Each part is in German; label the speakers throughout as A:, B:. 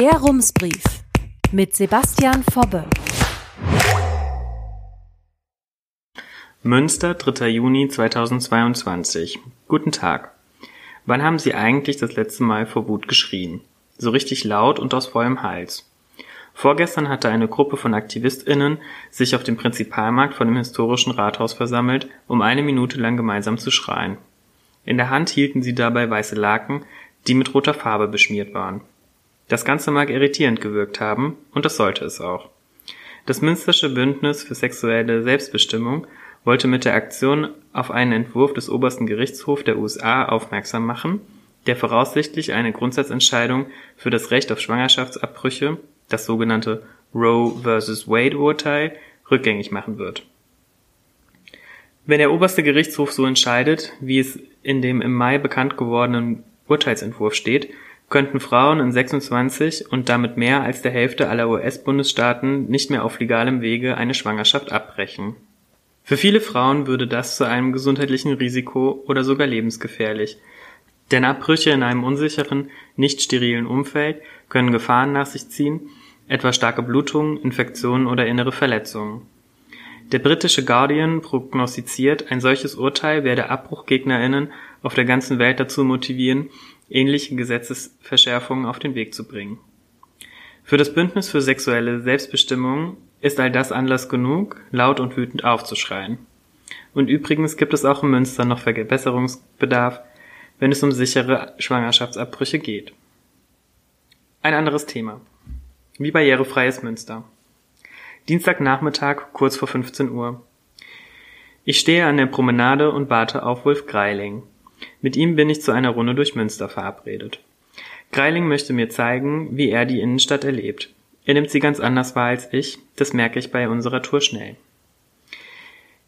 A: Der Rumsbrief mit Sebastian Fobbe.
B: Münster, 3. Juni 2022. Guten Tag. Wann haben Sie eigentlich das letzte Mal vor Wut geschrien? So richtig laut und aus vollem Hals. Vorgestern hatte eine Gruppe von AktivistInnen sich auf dem Prinzipalmarkt vor dem historischen Rathaus versammelt, um eine Minute lang gemeinsam zu schreien. In der Hand hielten sie dabei weiße Laken, die mit roter Farbe beschmiert waren. Das Ganze mag irritierend gewirkt haben, und das sollte es auch. Das Münstersche Bündnis für sexuelle Selbstbestimmung wollte mit der Aktion auf einen Entwurf des obersten Gerichtshofs der USA aufmerksam machen, der voraussichtlich eine Grundsatzentscheidung für das Recht auf Schwangerschaftsabbrüche, das sogenannte Roe vs. Wade Urteil, rückgängig machen wird. Wenn der oberste Gerichtshof so entscheidet, wie es in dem im Mai bekannt gewordenen Urteilsentwurf steht, könnten Frauen in 26 und damit mehr als der Hälfte aller US-Bundesstaaten nicht mehr auf legalem Wege eine Schwangerschaft abbrechen. Für viele Frauen würde das zu einem gesundheitlichen Risiko oder sogar lebensgefährlich, denn Abbrüche in einem unsicheren, nicht sterilen Umfeld können Gefahren nach sich ziehen, etwa starke Blutungen, Infektionen oder innere Verletzungen. Der britische Guardian prognostiziert, ein solches Urteil werde AbbruchgegnerInnen auf der ganzen Welt dazu motivieren, ähnliche Gesetzesverschärfungen auf den Weg zu bringen. Für das Bündnis für sexuelle Selbstbestimmung ist all das Anlass genug, laut und wütend aufzuschreien. Und übrigens gibt es auch in Münster noch Verbesserungsbedarf, wenn es um sichere Schwangerschaftsabbrüche geht. Ein anderes Thema. Wie barrierefreies Münster. Dienstagnachmittag, kurz vor 15 Uhr. Ich stehe an der Promenade und warte auf Wolf Greiling. Mit ihm bin ich zu einer Runde durch Münster verabredet. Greiling möchte mir zeigen, wie er die Innenstadt erlebt. Er nimmt sie ganz anders wahr als ich, das merke ich bei unserer Tour schnell.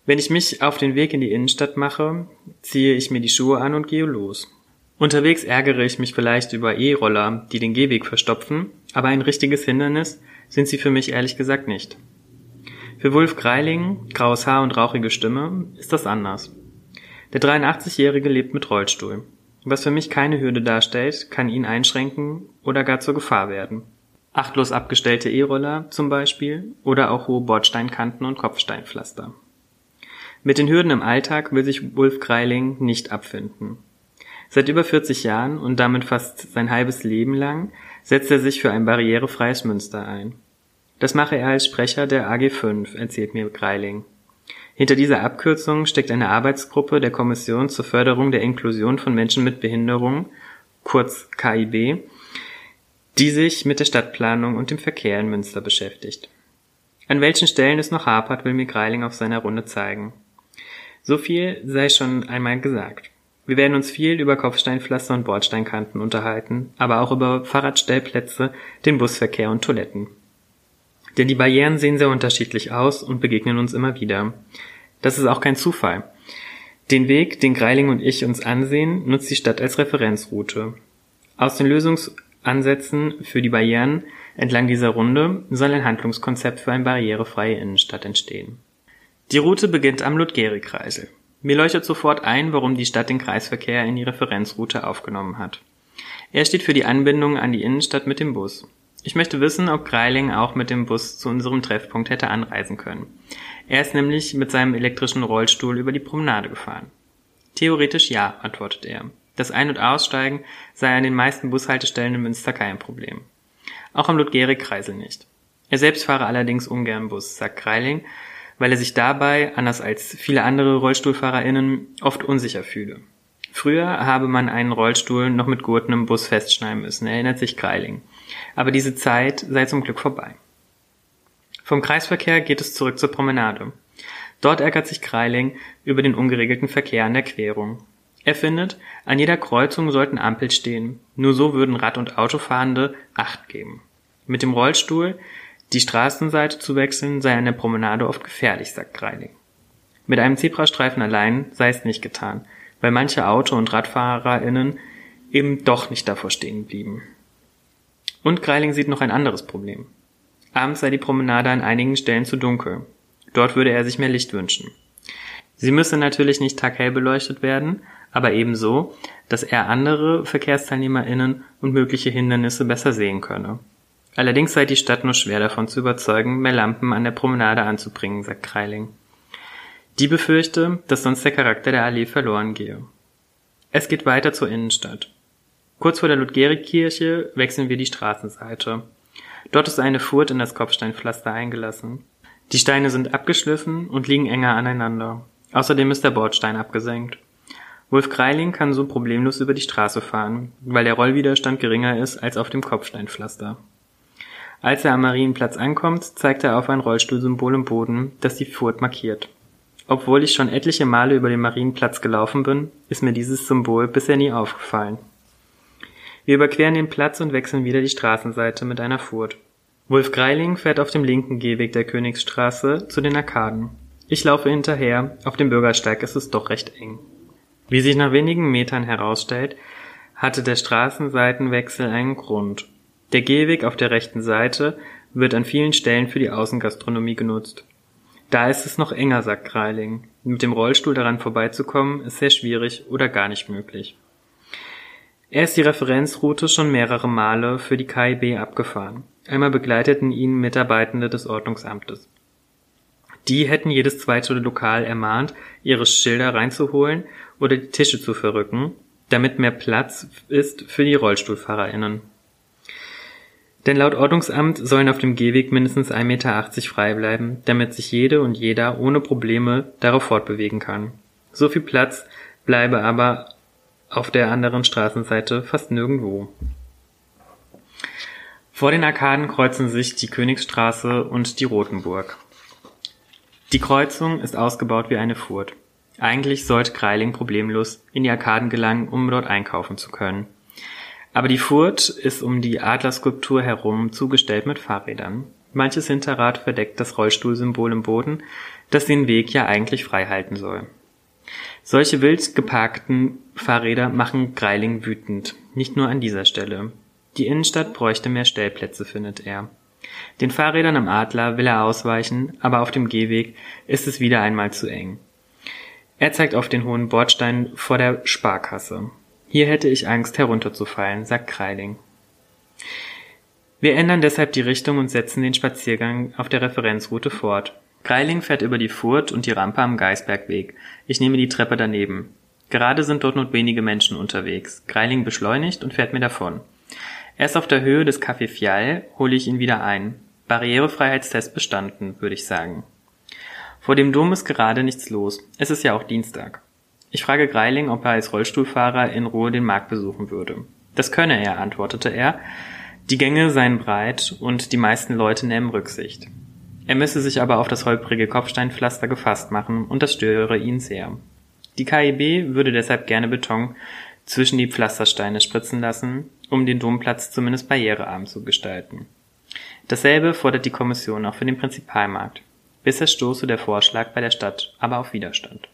B: Wenn ich mich auf den Weg in die Innenstadt mache, ziehe ich mir die Schuhe an und gehe los. Unterwegs ärgere ich mich vielleicht über E-Roller, die den Gehweg verstopfen, aber ein richtiges Hindernis sind sie für mich ehrlich gesagt nicht. Für Wulf Greiling, graues Haar und rauchige Stimme, ist das anders. Der 83-Jährige lebt mit Rollstuhl. Was für mich keine Hürde darstellt, kann ihn einschränken oder gar zur Gefahr werden. Achtlos abgestellte E-Roller zum Beispiel oder auch hohe Bordsteinkanten und Kopfsteinpflaster. Mit den Hürden im Alltag will sich Wulf Greiling nicht abfinden. Seit über 40 Jahren und damit fast sein halbes Leben lang setzt er sich für ein barrierefreies Münster ein. Das mache er als Sprecher der AG5, erzählt mir Greiling. Hinter dieser Abkürzung steckt eine Arbeitsgruppe der Kommission zur Förderung der Inklusion von Menschen mit Behinderung, kurz KIB, die sich mit der Stadtplanung und dem Verkehr in Münster beschäftigt. An welchen Stellen es noch hapert, will mir Greiling auf seiner Runde zeigen. So viel sei schon einmal gesagt. Wir werden uns viel über Kopfsteinpflaster und Bordsteinkanten unterhalten, aber auch über Fahrradstellplätze, den Busverkehr und Toiletten. Denn die Barrieren sehen sehr unterschiedlich aus und begegnen uns immer wieder. Das ist auch kein Zufall. Den Weg, den Greiling und ich uns ansehen, nutzt die Stadt als Referenzroute. Aus den Lösungsansätzen für die Barrieren entlang dieser Runde soll ein Handlungskonzept für eine barrierefreie Innenstadt entstehen. Die Route beginnt am Ludgeri-Kreisel. Mir leuchtet sofort ein, warum die Stadt den Kreisverkehr in die Referenzroute aufgenommen hat. Er steht für die Anbindung an die Innenstadt mit dem Bus. Ich möchte wissen, ob Greiling auch mit dem Bus zu unserem Treffpunkt hätte anreisen können. Er ist nämlich mit seinem elektrischen Rollstuhl über die Promenade gefahren. Theoretisch ja, antwortet er. Das Ein- und Aussteigen sei an den meisten Bushaltestellen in Münster kein Problem. Auch am Ludgerig-Kreisel nicht. Er selbst fahre allerdings ungern Bus, sagt Greiling, weil er sich dabei, anders als viele andere RollstuhlfahrerInnen, oft unsicher fühle. Früher habe man einen Rollstuhl noch mit Gurten im Bus festschneiden müssen, erinnert sich Greiling. Aber diese Zeit sei zum Glück vorbei. Vom Kreisverkehr geht es zurück zur Promenade. Dort ärgert sich Greiling über den ungeregelten Verkehr an der Querung. Er findet, an jeder Kreuzung sollten Ampel stehen. Nur so würden Rad- und Autofahrende Acht geben. Mit dem Rollstuhl die Straßenseite zu wechseln sei an der Promenade oft gefährlich, sagt Greiling. Mit einem Zebrastreifen allein sei es nicht getan, weil manche Auto- und RadfahrerInnen eben doch nicht davor stehen blieben. Und Greiling sieht noch ein anderes Problem. Abends sei die Promenade an einigen Stellen zu dunkel. Dort würde er sich mehr Licht wünschen. Sie müsse natürlich nicht taghell beleuchtet werden, aber ebenso, dass er andere VerkehrsteilnehmerInnen und mögliche Hindernisse besser sehen könne. Allerdings sei die Stadt nur schwer davon zu überzeugen, mehr Lampen an der Promenade anzubringen, sagt Kreiling. Die befürchte, dass sonst der Charakter der Allee verloren gehe. Es geht weiter zur Innenstadt. Kurz vor der Ludgerikirche wechseln wir die Straßenseite. Dort ist eine Furt in das Kopfsteinpflaster eingelassen. Die Steine sind abgeschliffen und liegen enger aneinander. Außerdem ist der Bordstein abgesenkt. Wolf Kreiling kann so problemlos über die Straße fahren, weil der Rollwiderstand geringer ist als auf dem Kopfsteinpflaster. Als er am Marienplatz ankommt, zeigt er auf ein Rollstuhlsymbol im Boden, das die Furt markiert. Obwohl ich schon etliche Male über den Marienplatz gelaufen bin, ist mir dieses Symbol bisher nie aufgefallen. Wir überqueren den Platz und wechseln wieder die Straßenseite mit einer Furt. Wolf Greiling fährt auf dem linken Gehweg der Königsstraße zu den Arkaden. Ich laufe hinterher, auf dem Bürgersteig ist es doch recht eng. Wie sich nach wenigen Metern herausstellt, hatte der Straßenseitenwechsel einen Grund. Der Gehweg auf der rechten Seite wird an vielen Stellen für die Außengastronomie genutzt. Da ist es noch enger, sagt Greiling. Mit dem Rollstuhl daran vorbeizukommen, ist sehr schwierig oder gar nicht möglich. Er ist die Referenzroute schon mehrere Male für die KIB abgefahren. Einmal begleiteten ihn Mitarbeitende des Ordnungsamtes. Die hätten jedes zweite Lokal ermahnt, ihre Schilder reinzuholen oder die Tische zu verrücken, damit mehr Platz ist für die RollstuhlfahrerInnen. Denn laut Ordnungsamt sollen auf dem Gehweg mindestens 1,80 Meter frei bleiben, damit sich jede und jeder ohne Probleme darauf fortbewegen kann. So viel Platz bleibe aber auf der anderen Straßenseite fast nirgendwo. Vor den Arkaden kreuzen sich die Königsstraße und die Rotenburg. Die Kreuzung ist ausgebaut wie eine Furt. Eigentlich sollte Greiling problemlos in die Arkaden gelangen, um dort einkaufen zu können. Aber die Furt ist um die Adlerskulptur herum zugestellt mit Fahrrädern. Manches Hinterrad verdeckt das Rollstuhlsymbol im Boden, das den Weg ja eigentlich frei halten soll. Solche wild geparkten Fahrräder machen Greiling wütend, nicht nur an dieser Stelle. Die Innenstadt bräuchte mehr Stellplätze, findet er. Den Fahrrädern am Adler will er ausweichen, aber auf dem Gehweg ist es wieder einmal zu eng. Er zeigt auf den hohen Bordstein vor der Sparkasse. Hier hätte ich Angst, herunterzufallen, sagt Kreiling. Wir ändern deshalb die Richtung und setzen den Spaziergang auf der Referenzroute fort. Kreiling fährt über die Furt und die Rampe am Geisbergweg. Ich nehme die Treppe daneben. Gerade sind dort nur wenige Menschen unterwegs. Greiling beschleunigt und fährt mir davon. Erst auf der Höhe des Café Fial hole ich ihn wieder ein. Barrierefreiheitstest bestanden, würde ich sagen. Vor dem Dom ist gerade nichts los. Es ist ja auch Dienstag. Ich frage Greiling, ob er als Rollstuhlfahrer in Ruhe den Markt besuchen würde. Das könne er, antwortete er. Die Gänge seien breit und die meisten Leute nehmen Rücksicht. Er müsse sich aber auf das holprige Kopfsteinpflaster gefasst machen und das störe ihn sehr. Die KIB würde deshalb gerne Beton zwischen die Pflastersteine spritzen lassen, um den Domplatz zumindest barrierearm zu gestalten. Dasselbe fordert die Kommission auch für den Prinzipalmarkt. Bisher stoße der Vorschlag bei der Stadt aber auf Widerstand.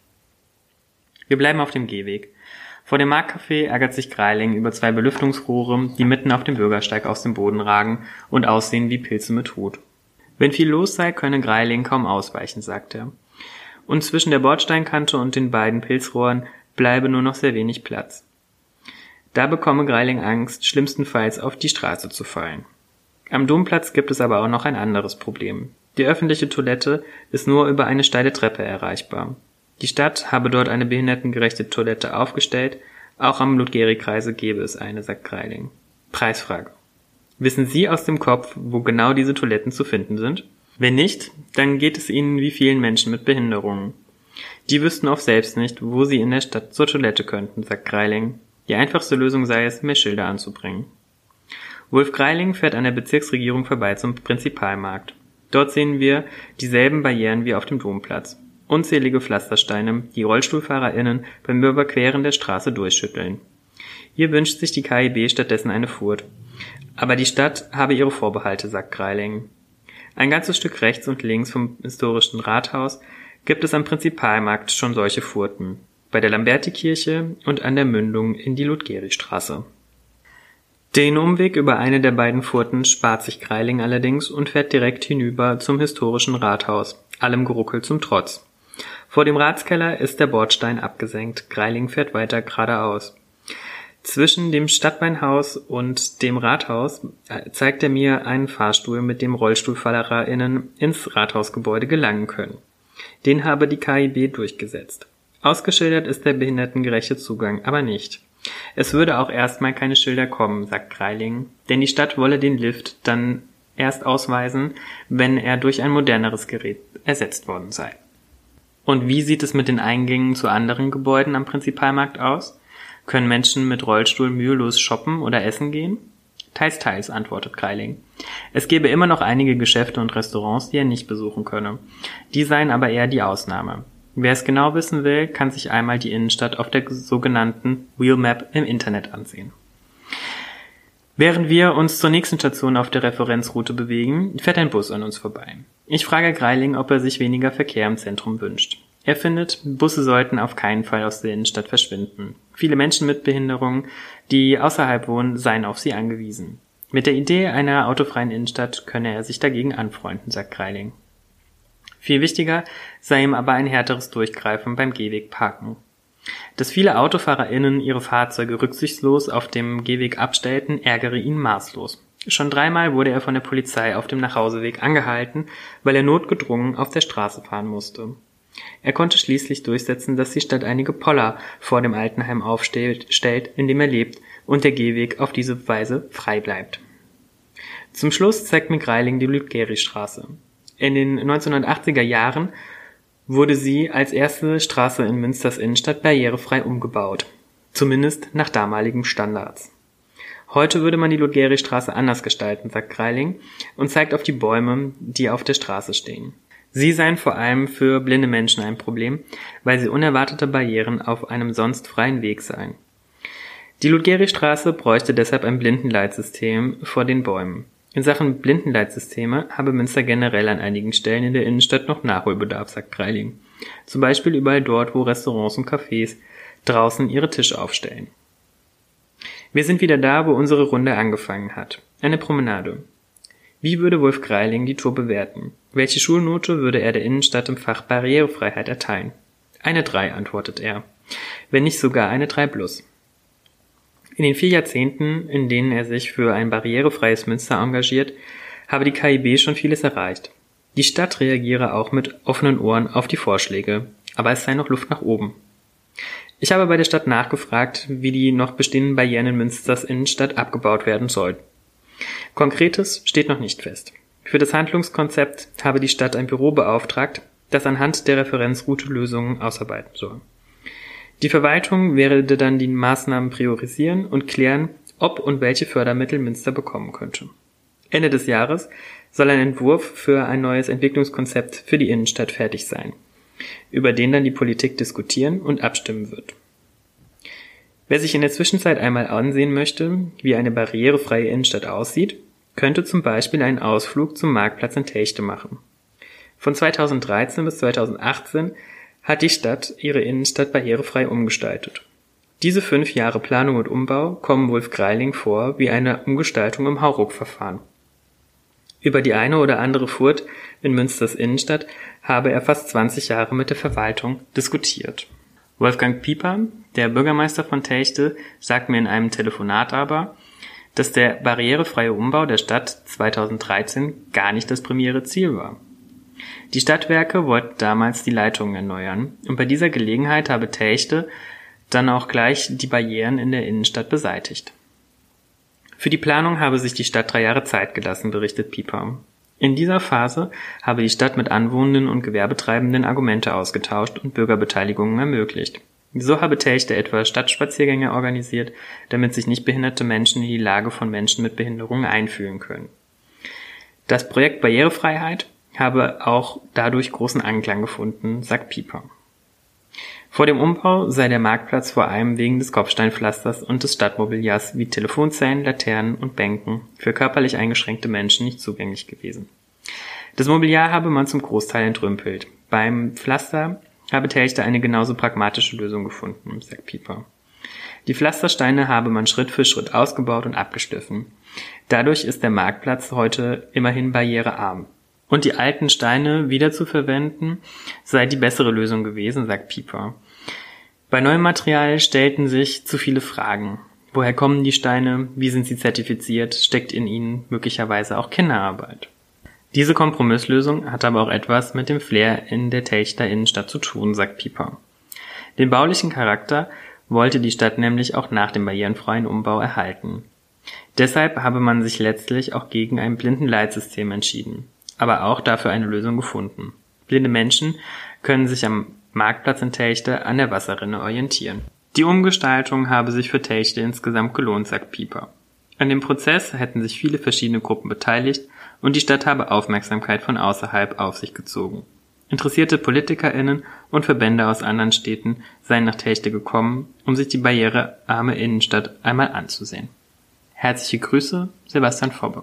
B: Wir bleiben auf dem Gehweg. Vor dem Marktcafé ärgert sich Greiling über zwei Belüftungsrohre, die mitten auf dem Bürgersteig aus dem Boden ragen und aussehen wie Pilze mit Hut. Wenn viel los sei, könne Greiling kaum ausweichen, sagt er. Und zwischen der Bordsteinkante und den beiden Pilzrohren bleibe nur noch sehr wenig Platz. Da bekomme Greiling Angst, schlimmstenfalls auf die Straße zu fallen. Am Domplatz gibt es aber auch noch ein anderes Problem. Die öffentliche Toilette ist nur über eine steile Treppe erreichbar. Die Stadt habe dort eine behindertengerechte Toilette aufgestellt, auch am Ludgeri-Kreise gebe es eine, sagt Greiling. Preisfrage. Wissen Sie aus dem Kopf, wo genau diese Toiletten zu finden sind? Wenn nicht, dann geht es Ihnen wie vielen Menschen mit Behinderungen. Die wüssten oft selbst nicht, wo sie in der Stadt zur Toilette könnten, sagt Greiling. Die einfachste Lösung sei es, mehr Schilder anzubringen. Wolf Greiling fährt an der Bezirksregierung vorbei zum Prinzipalmarkt. Dort sehen wir dieselben Barrieren wie auf dem Domplatz unzählige Pflastersteine, die RollstuhlfahrerInnen beim Überqueren der Straße durchschütteln. Hier wünscht sich die KIB stattdessen eine Furt. Aber die Stadt habe ihre Vorbehalte, sagt Greiling. Ein ganzes Stück rechts und links vom historischen Rathaus gibt es am Prinzipalmarkt schon solche Furten. Bei der Lamberti-Kirche und an der Mündung in die Ludgeri-Straße. Den Umweg über eine der beiden Furten spart sich Greiling allerdings und fährt direkt hinüber zum historischen Rathaus, allem Geruckel zum Trotz. Vor dem Ratskeller ist der Bordstein abgesenkt. Greiling fährt weiter geradeaus. Zwischen dem Stadtbeinhaus und dem Rathaus äh, zeigt er mir einen Fahrstuhl, mit dem RollstuhlfahrerInnen ins Rathausgebäude gelangen können. Den habe die KIB durchgesetzt. Ausgeschildert ist der behindertengerechte Zugang aber nicht. Es würde auch erstmal keine Schilder kommen, sagt Greiling, denn die Stadt wolle den Lift dann erst ausweisen, wenn er durch ein moderneres Gerät ersetzt worden sei. Und wie sieht es mit den Eingängen zu anderen Gebäuden am Prinzipalmarkt aus? Können Menschen mit Rollstuhl mühelos shoppen oder essen gehen? Teils, teils, antwortet Greiling. Es gäbe immer noch einige Geschäfte und Restaurants, die er nicht besuchen könne. Die seien aber eher die Ausnahme. Wer es genau wissen will, kann sich einmal die Innenstadt auf der sogenannten Wheelmap im Internet ansehen. Während wir uns zur nächsten Station auf der Referenzroute bewegen, fährt ein Bus an uns vorbei. Ich frage Greiling, ob er sich weniger Verkehr im Zentrum wünscht. Er findet, Busse sollten auf keinen Fall aus der Innenstadt verschwinden. Viele Menschen mit Behinderung, die außerhalb wohnen, seien auf sie angewiesen. Mit der Idee einer autofreien Innenstadt könne er sich dagegen anfreunden, sagt Greiling. Viel wichtiger sei ihm aber ein härteres Durchgreifen beim Gehweg parken. Dass viele AutofahrerInnen ihre Fahrzeuge rücksichtslos auf dem Gehweg abstellten, ärgere ihn maßlos. Schon dreimal wurde er von der Polizei auf dem Nachhauseweg angehalten, weil er notgedrungen auf der Straße fahren musste. Er konnte schließlich durchsetzen, dass die Stadt einige Poller vor dem Altenheim aufstellt, in dem er lebt, und der Gehweg auf diese Weise frei bleibt. Zum Schluss zeigt mir Greiling die Lübgeri-Straße. In den 1980er Jahren wurde sie als erste Straße in Münsters Innenstadt barrierefrei umgebaut. Zumindest nach damaligen Standards. Heute würde man die Ludgeri-Straße anders gestalten, sagt Greiling und zeigt auf die Bäume, die auf der Straße stehen. Sie seien vor allem für blinde Menschen ein Problem, weil sie unerwartete Barrieren auf einem sonst freien Weg seien. Die Ludgeri-Straße bräuchte deshalb ein Blindenleitsystem vor den Bäumen. In Sachen Blindenleitsysteme habe Münster generell an einigen Stellen in der Innenstadt noch Nachholbedarf, sagt Greiling. Zum Beispiel überall dort, wo Restaurants und Cafés draußen ihre Tische aufstellen. Wir sind wieder da, wo unsere Runde angefangen hat. Eine Promenade. Wie würde Wolf Greiling die Tour bewerten? Welche Schulnote würde er der Innenstadt im Fach Barrierefreiheit erteilen? Eine 3, antwortet er. Wenn nicht sogar eine 3 plus. In den vier Jahrzehnten, in denen er sich für ein barrierefreies Münster engagiert, habe die KIB schon vieles erreicht. Die Stadt reagiere auch mit offenen Ohren auf die Vorschläge, aber es sei noch Luft nach oben. Ich habe bei der Stadt nachgefragt, wie die noch bestehenden Barrieren in Münsters Innenstadt abgebaut werden sollen. Konkretes steht noch nicht fest. Für das Handlungskonzept habe die Stadt ein Büro beauftragt, das anhand der Referenzroute Lösungen ausarbeiten soll. Die Verwaltung werde dann die Maßnahmen priorisieren und klären, ob und welche Fördermittel Münster bekommen könnte. Ende des Jahres soll ein Entwurf für ein neues Entwicklungskonzept für die Innenstadt fertig sein, über den dann die Politik diskutieren und abstimmen wird. Wer sich in der Zwischenzeit einmal ansehen möchte, wie eine barrierefreie Innenstadt aussieht, könnte zum Beispiel einen Ausflug zum Marktplatz in Techte machen. Von 2013 bis 2018 hat die Stadt ihre Innenstadt barrierefrei umgestaltet. Diese fünf Jahre Planung und Umbau kommen Wolf Greiling vor wie eine Umgestaltung im Hauruck-Verfahren. Über die eine oder andere Furt in Münsters Innenstadt habe er fast 20 Jahre mit der Verwaltung diskutiert. Wolfgang Pieper, der Bürgermeister von Techte, sagt mir in einem Telefonat aber, dass der barrierefreie Umbau der Stadt 2013 gar nicht das primäre Ziel war. Die Stadtwerke wollten damals die Leitungen erneuern, und bei dieser Gelegenheit habe Telchte dann auch gleich die Barrieren in der Innenstadt beseitigt. Für die Planung habe sich die Stadt drei Jahre Zeit gelassen, berichtet Pieper. In dieser Phase habe die Stadt mit Anwohnenden und Gewerbetreibenden Argumente ausgetauscht und Bürgerbeteiligungen ermöglicht. So habe Telchte etwa Stadtspaziergänge organisiert, damit sich nicht behinderte Menschen in die Lage von Menschen mit Behinderungen einfühlen können. Das Projekt Barrierefreiheit habe auch dadurch großen Anklang gefunden, sagt Pieper. Vor dem Umbau sei der Marktplatz vor allem wegen des Kopfsteinpflasters und des Stadtmobiliars wie Telefonzellen, Laternen und Bänken für körperlich eingeschränkte Menschen nicht zugänglich gewesen. Das Mobiliar habe man zum Großteil entrümpelt. Beim Pflaster habe Telchte eine genauso pragmatische Lösung gefunden, sagt Pieper. Die Pflastersteine habe man Schritt für Schritt ausgebaut und abgeschliffen. Dadurch ist der Marktplatz heute immerhin barrierearm. Und die alten Steine wiederzuverwenden sei die bessere Lösung gewesen, sagt Pieper. Bei neuem Material stellten sich zu viele Fragen. Woher kommen die Steine? Wie sind sie zertifiziert? Steckt in ihnen möglicherweise auch Kinderarbeit? Diese Kompromisslösung hat aber auch etwas mit dem Flair in der Telchter Innenstadt zu tun, sagt Pieper. Den baulichen Charakter wollte die Stadt nämlich auch nach dem barrierenfreien Umbau erhalten. Deshalb habe man sich letztlich auch gegen ein Blindenleitsystem entschieden, aber auch dafür eine Lösung gefunden. Blinde Menschen können sich am Marktplatz in Telchte an der Wasserrinne orientieren. Die Umgestaltung habe sich für Telchte insgesamt gelohnt, sagt Pieper. An dem Prozess hätten sich viele verschiedene Gruppen beteiligt und die Stadt habe Aufmerksamkeit von außerhalb auf sich gezogen. Interessierte PolitikerInnen und Verbände aus anderen Städten seien nach Telchte gekommen, um sich die barrierearme Innenstadt einmal anzusehen. Herzliche Grüße, Sebastian Fobbe.